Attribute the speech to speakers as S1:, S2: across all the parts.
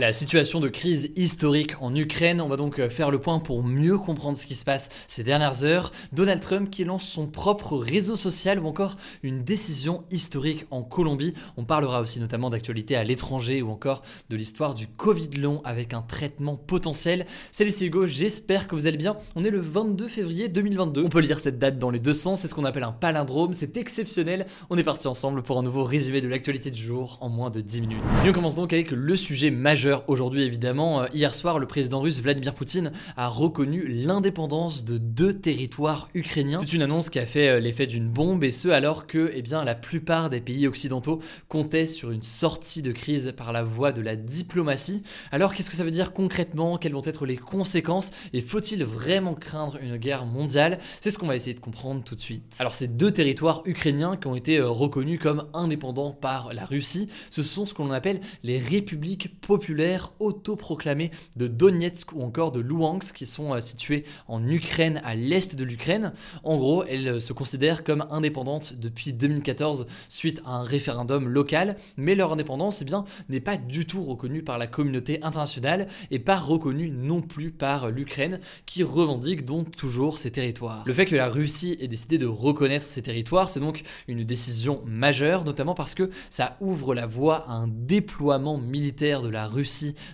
S1: La situation de crise historique en Ukraine, on va donc euh, faire le point pour mieux comprendre ce qui se passe ces dernières heures. Donald Trump qui lance son propre réseau social ou encore une décision historique en Colombie. On parlera aussi notamment d'actualité à l'étranger ou encore de l'histoire du Covid long avec un traitement potentiel. Salut c'est Hugo, j'espère que vous allez bien. On est le 22 février 2022. On peut lire cette date dans les deux sens, c'est ce qu'on appelle un palindrome, c'est exceptionnel. On est parti ensemble pour un nouveau résumé de l'actualité du jour en moins de 10 minutes. On commence donc avec le sujet majeur aujourd'hui évidemment. Euh, hier soir, le président russe Vladimir Poutine a reconnu l'indépendance de deux territoires ukrainiens. C'est une annonce qui a fait euh, l'effet d'une bombe et ce alors que eh bien, la plupart des pays occidentaux comptaient sur une sortie de crise par la voie de la diplomatie. Alors qu'est-ce que ça veut dire concrètement? Quelles vont être les conséquences? Et faut-il vraiment craindre une guerre mondiale? C'est ce qu'on va essayer de comprendre tout de suite. Alors ces deux territoires ukrainiens qui ont été euh, reconnus comme indépendants par la Russie, ce sont ce qu'on appelle les républiques populaires autoproclamées de Donetsk ou encore de Luhansk qui sont euh, situées en Ukraine, à l'est de l'Ukraine. En gros, elles euh, se considèrent comme indépendantes depuis 2014 suite à un référendum local, mais leur indépendance eh bien, n'est pas du tout reconnue par la communauté internationale et pas reconnue non plus par l'Ukraine qui revendique donc toujours ces territoires. Le fait que la Russie ait décidé de reconnaître ces territoires, c'est donc une décision majeure, notamment parce que ça ouvre la voie à un déploiement militaire de la Russie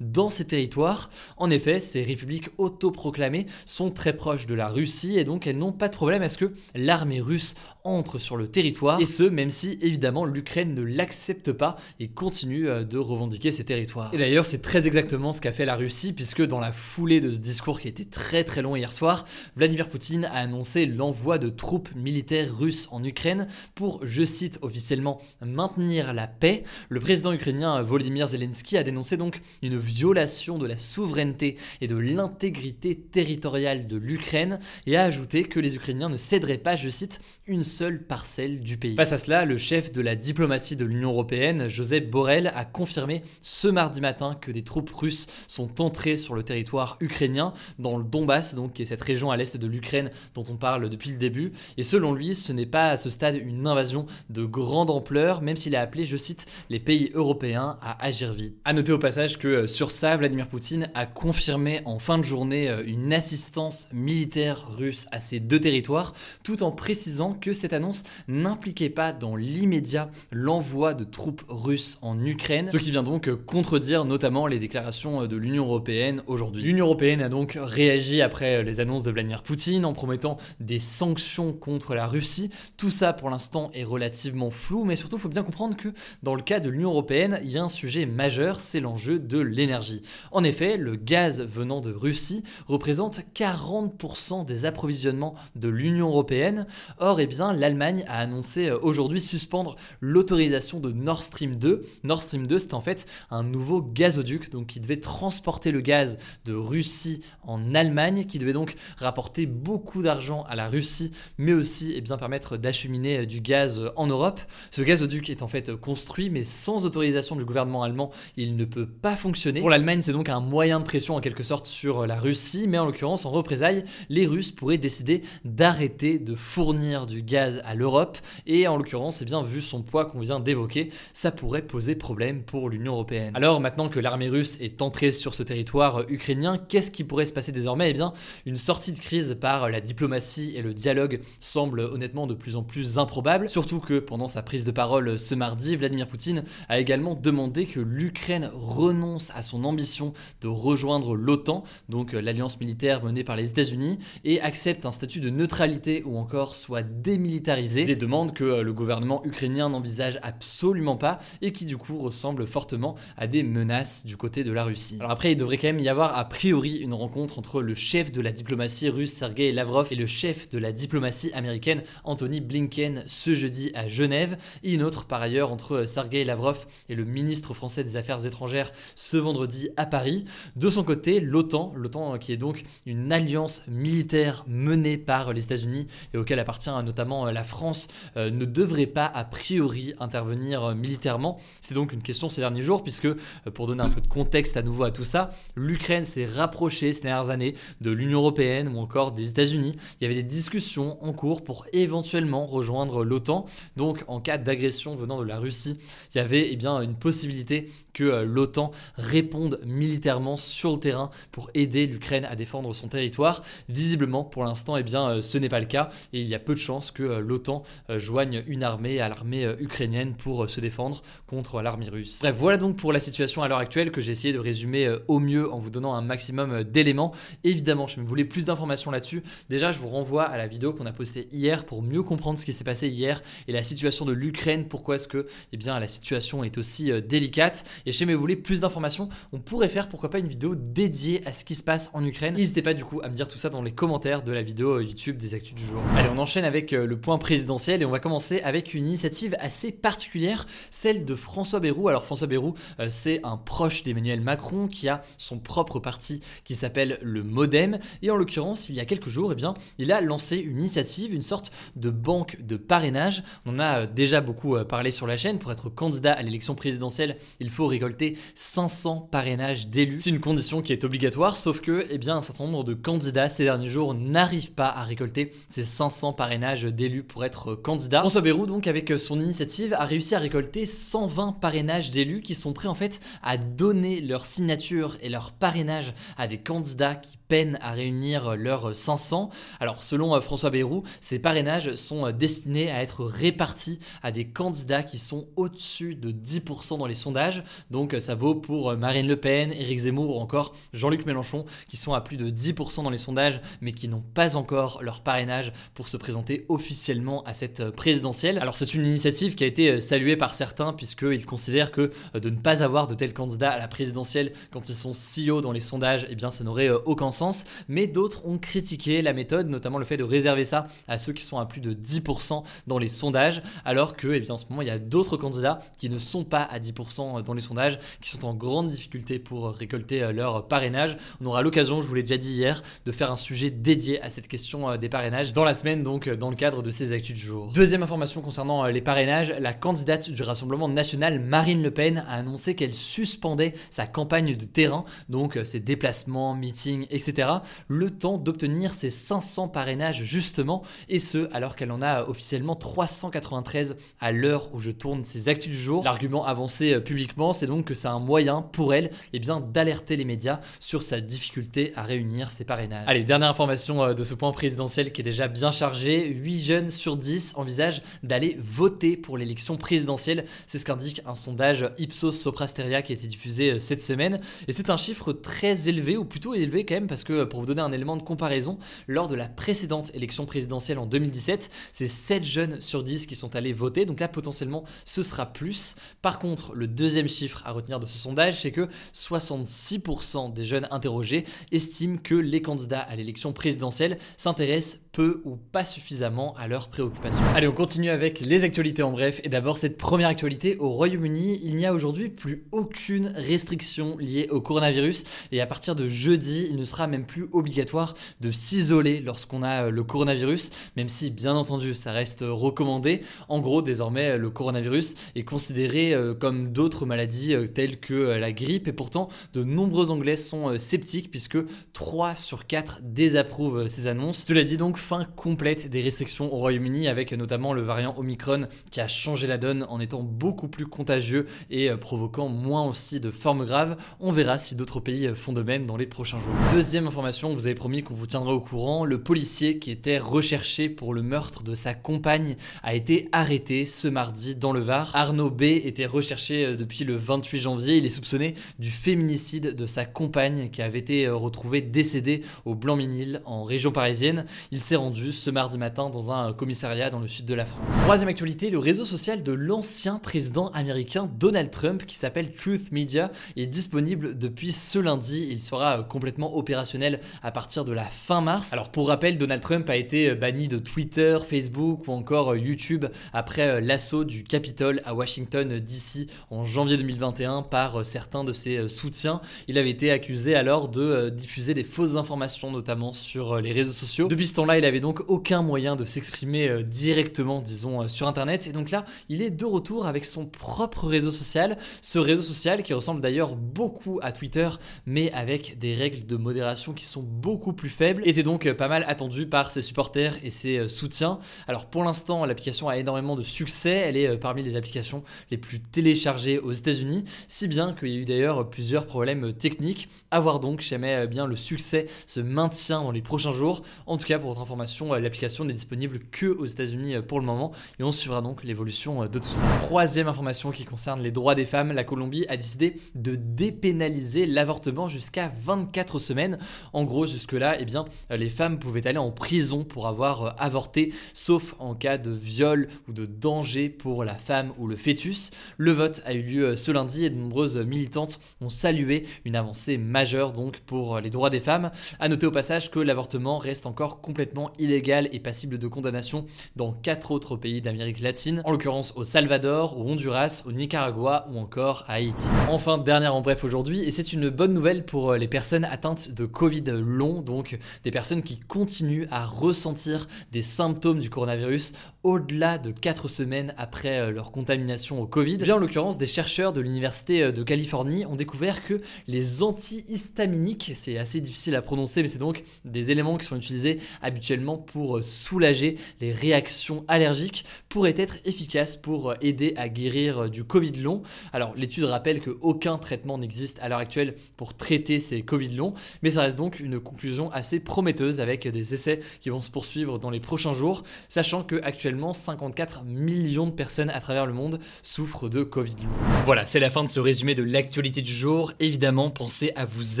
S1: dans ces territoires. En effet, ces républiques autoproclamées sont très proches de la Russie et donc elles n'ont pas de problème à ce que l'armée russe entre sur le territoire, et ce, même si évidemment l'Ukraine ne l'accepte pas et continue euh, de revendiquer ces territoires. Et d'ailleurs, c'est très exactement ce qu'a fait la Russie, puisque dans la foulée de ce discours qui était très très long hier soir, Vladimir Poutine a annoncé l'envoi de troupes militaires russes en Ukraine pour, je cite officiellement, maintenir la paix. Le président ukrainien Volodymyr Zelensky a dénoncé donc une violation de la souveraineté et de l'intégrité territoriale de l'Ukraine et a ajouté que les Ukrainiens ne céderaient pas, je cite, une seule parcelle du pays. Face à cela, le chef de la diplomatie de l'Union européenne, Joseph Borrell, a confirmé ce mardi matin que des troupes russes sont entrées sur le territoire ukrainien, dans le Donbass, donc qui est cette région à l'est de l'Ukraine dont on parle depuis le début. Et selon lui, ce n'est pas à ce stade une invasion de grande ampleur, même s'il a appelé, je cite, les pays européens à agir vite. À noter au passage que euh, sur ça, Vladimir Poutine a confirmé en fin de journée euh, une assistance militaire russe à ces deux territoires, tout en précisant que cette annonce n'impliquait pas dans l'immédiat l'envoi de troupes russes en Ukraine, ce qui vient donc euh, contredire notamment les déclarations de l'Union européenne aujourd'hui. L'Union européenne a donc réagi après les annonces de Vladimir Poutine en promettant des sanctions contre la Russie. Tout ça pour l'instant est relativement flou, mais surtout il faut bien comprendre que dans le cas de l'Union européenne, il y a un sujet majeur, c'est l'enjeu de l'énergie. En effet, le gaz venant de Russie représente 40% des approvisionnements de l'Union européenne. Or, eh bien, l'Allemagne a annoncé euh, aujourd'hui suspendre l'autorisation de Nord Stream 2. Nord Stream 2, c'est en fait un nouveau gazoduc donc qui devait transporter le gaz de Russie en Allemagne, qui devait donc rapporter beaucoup d'argent à la Russie, mais aussi eh bien, permettre d'acheminer euh, du gaz euh, en Europe. Ce gazoduc est en fait construit, mais sans autorisation du gouvernement allemand, il ne peut pas fonctionner. Pour l'Allemagne, c'est donc un moyen de pression en quelque sorte sur la Russie, mais en l'occurrence, en représailles, les Russes pourraient décider d'arrêter de fournir du gaz à l'Europe, et en l'occurrence, eh bien, vu son poids qu'on vient d'évoquer, ça pourrait poser problème pour l'Union Européenne. Alors maintenant que l'armée russe est entrée sur ce territoire ukrainien, qu'est-ce qui pourrait se passer désormais? Eh bien, une sortie de crise par la diplomatie et le dialogue semble honnêtement de plus en plus improbable, surtout que pendant sa prise de parole ce mardi, Vladimir Poutine a également demandé que l'Ukraine renonce à son ambition de rejoindre l'OTAN, donc euh, l'alliance militaire menée par les États-Unis, et accepte un statut de neutralité ou encore soit démilitarisé, des demandes que euh, le gouvernement ukrainien n'envisage absolument pas et qui du coup ressemblent fortement à des menaces du côté de la Russie. Alors après, il devrait quand même y avoir a priori une rencontre entre le chef de la diplomatie russe Sergei Lavrov et le chef de la diplomatie américaine Anthony Blinken ce jeudi à Genève, et une autre par ailleurs entre Sergei Lavrov et le ministre français des Affaires étrangères ce vendredi à Paris. De son côté, l'OTAN, l'OTAN euh, qui est donc une alliance militaire menée par les États-Unis et auquel appartient notamment euh, la France, euh, ne devrait pas a priori intervenir militairement. C'est donc une question ces derniers jours puisque pour donner un peu de contexte à nouveau à tout ça, l'Ukraine s'est rapprochée ces dernières années de l'Union européenne ou encore des États-Unis. Il y avait des discussions en cours pour éventuellement rejoindre l'OTAN. Donc en cas d'agression venant de la Russie, il y avait eh bien, une possibilité que euh, l'OTAN réponde militairement sur le terrain pour aider l'Ukraine à défendre son territoire. Visiblement, pour l'instant, eh bien, euh, ce n'est pas le cas et il y a peu de chances que euh, l'OTAN joigne une armée à l'armée ukrainienne pour se défendre contre l'armée russe. Bref, voilà donc pour la situation à l'heure actuelle que j'ai essayé de résumer au mieux en vous donnant un maximum d'éléments. Évidemment, je me voulais plus d'informations là-dessus. Déjà, je vous renvoie à la vidéo qu'on a postée hier pour mieux comprendre ce qui s'est passé hier et la situation de l'Ukraine, pourquoi est-ce que eh bien, la situation est aussi délicate? Et si vous voulez plus d'informations, on pourrait faire pourquoi pas une vidéo dédiée à ce qui se passe en Ukraine. N'hésitez pas du coup à me dire tout ça dans les commentaires de la vidéo euh, YouTube des actus du jour. Allez, on enchaîne avec euh, le point présidentiel et on va commencer avec une initiative assez particulière, celle de François Bayrou. Alors François Bayrou, euh, c'est un proche d'Emmanuel Macron qui a son propre parti qui s'appelle le Modem et en l'occurrence, il y a quelques jours, eh bien, il a lancé une initiative, une sorte de banque de parrainage. On a déjà beaucoup parlé sur la chaîne. Pour être candidat à l'élection présidentielle, il faut récolter 500 parrainages d'élus. C'est une condition qui est obligatoire, sauf que eh bien, un certain nombre de candidats ces derniers jours n'arrivent pas à récolter ces 500 parrainages d'élus pour être candidat. François Bayrou, donc, avec son initiative, a réussi à récolter 120 parrainages d'élus qui sont prêts en fait à donner leur signature et leur parrainage à des candidats qui peinent à réunir leurs 500. Alors, selon François Bayrou, ces parrainages sont destinés à être répartis à des candidats qui sont au-dessus de 10% dans les sondages. Donc, ça vaut pour Marine Le Pen, Éric Zemmour ou encore Jean-Luc Mélenchon, qui sont à plus de 10% dans les sondages, mais qui n'ont pas encore leur parrainage pour se présenter officiellement à cette présidentielle. Alors c'est une initiative qui a été saluée par certains, puisqu'ils considèrent que euh, de ne pas avoir de tels candidats à la présidentielle quand ils sont si hauts dans les sondages, eh bien ça n'aurait euh, aucun sens. Mais d'autres ont critiqué la méthode, notamment le fait de réserver ça à ceux qui sont à plus de 10% dans les sondages, alors que eh bien, en ce moment il y a d'autres candidats qui ne sont pas à 10% dans les sondages, qui sont en grande difficulté pour récolter euh, leur parrainage. On aura l'occasion, je vous l'ai déjà dit hier, de faire un sujet dédié à cette question euh, des parrainages dans la semaine, donc euh, dans le cadre de ces actus du jour. Deuxième information concernant les parrainages, la candidate du Rassemblement national, Marine Le Pen, a annoncé qu'elle suspendait sa campagne de terrain, donc ses déplacements, meetings, etc., le temps d'obtenir ses 500 parrainages justement, et ce, alors qu'elle en a officiellement 393 à l'heure où je tourne ces actus du jour. L'argument avancé publiquement, c'est donc que c'est un moyen pour elle eh bien, d'alerter les médias sur sa difficulté à réunir ses parrainages. Allez, dernière information euh, de ce point présidentiel qui est déjà bien chargé. 8 jeunes sur 10 envisagent d'aller voter pour l'élection présidentielle. C'est ce qu'indique un sondage Ipsos Soprasteria qui a été diffusé euh, cette semaine. Et c'est un chiffre très élevé, ou plutôt élevé quand même, parce que pour vous donner un élément de comparaison, lors de la précédente élection présidentielle en 2017, c'est 7 jeunes sur 10 qui sont allés voter. Donc là, potentiellement, ce sera plus. Par contre, le deuxième chiffre à retenir de ce sondage, c'est que 66% des jeunes interrogés estiment que les candidats à l'élection présidentielle s'intéressent peu ou pas suffisamment à leurs préoccupations. Allez, on continue avec les actualités en bref. Et d'abord, cette première actualité au Royaume-Uni, il n'y a aujourd'hui plus aucune restriction liée au coronavirus. Et à partir de jeudi, il ne sera même plus obligatoire de s'isoler lorsqu'on a euh, le coronavirus, même si, bien entendu, ça reste recommandé. En gros, désormais, le coronavirus est considéré euh, comme d'autres maladies euh, telles que euh, la grippe et pourtant de nombreux Anglais sont euh, sceptiques puisque 3 sur 4 désapprouvent euh, ces annonces. Cela dit donc, fin complète des restrictions au Royaume-Uni avec notamment le variant Omicron qui a changé la donne en étant beaucoup plus contagieux et euh, provoquant moins aussi de formes graves. On verra si d'autres pays font de même dans les prochains jours. Deuxième information, vous avez promis qu'on vous tiendra au courant, le policier qui était recherché pour le meurtre de sa compagne a été arrêté ce mardi dans le Var. Arnaud B était recherché euh, depuis le 28 janvier, il est soupçonné du féminicide de sa compagne qui avait été euh, retrouvée décédée au Blanc-Minil en région parisienne. Il s'est rendu ce mardi matin dans un commissariat dans le sud de la France. Troisième actualité, le réseau social de l'ancien président américain Donald Trump qui s'appelle Truth Media est disponible depuis ce lundi. Il sera complètement opérationnel à partir de la fin mars. Alors pour rappel, Donald Trump a été banni de Twitter, Facebook ou encore YouTube après l'assaut du Capitole à Washington DC en janvier 2021 par certains de ses soutiens. Il avait été accusé alors de diffuser des fausses informations notamment sur les réseaux sociaux. Depuis ce temps-là, il avait donc aucun moyen de s'exprimer directement, disons, sur Internet. Et donc là, il est de retour avec son propre réseau social. Ce réseau social qui ressemble d'ailleurs beaucoup à Twitter, mais avec des règles de modération qui sont beaucoup plus faibles, était donc pas mal attendu par ses supporters et ses soutiens. Alors pour l'instant, l'application a énormément de succès. Elle est parmi les applications les plus téléchargées aux États-Unis, si bien qu'il y a eu d'ailleurs plusieurs problèmes techniques. À voir donc, jamais bien le succès se maintient dans les prochains jours. En tout cas, pour votre information, l'application n'est disponible que aux États-Unis pour le moment et on suivra donc l'évolution de tout ça. Troisième information qui concerne les droits des femmes, la Colombie a décidé de dépénaliser l'avortement jusqu'à 24 semaines. En gros, jusque-là, eh bien, les femmes pouvaient aller en prison pour avoir avorté, sauf en cas de viol ou de danger pour la femme ou le fœtus. Le vote a eu lieu ce lundi et de nombreuses militantes ont salué une avancée majeure donc pour les droits des femmes. À noter au passage que l'avortement reste encore complètement illégal et passible de condamnation dans quatre autres pays d'Amérique latine, en l'occurrence au Salvador, au Honduras, au Nicaragua ou encore à Haïti. Enfin, dernière en bref aujourd'hui, et c'est une bonne nouvelle pour les personnes atteintes de Covid long, donc des personnes qui continuent à ressentir des symptômes du coronavirus au-delà de 4 semaines après euh, leur contamination au Covid. Bien en l'occurrence, des chercheurs de l'Université euh, de Californie ont découvert que les antihistaminiques, c'est assez difficile à prononcer, mais c'est donc des éléments qui sont utilisés habituellement pour euh, soulager les réactions allergiques, pourraient être efficaces pour aider à guérir du Covid long. Alors l'étude rappelle qu'aucun traitement n'existe à l'heure actuelle pour traiter ces Covid longs, mais ça reste donc une conclusion assez prometteuse avec des essais qui vont se poursuivre dans les prochains jours, sachant que actuellement 54 millions de personnes à travers le monde souffrent de Covid long. Voilà, c'est la fin de ce résumé de l'actualité du jour. Évidemment, pensez à vous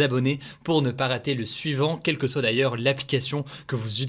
S1: abonner pour ne pas rater le suivant, quelle que soit d'ailleurs l'application que vous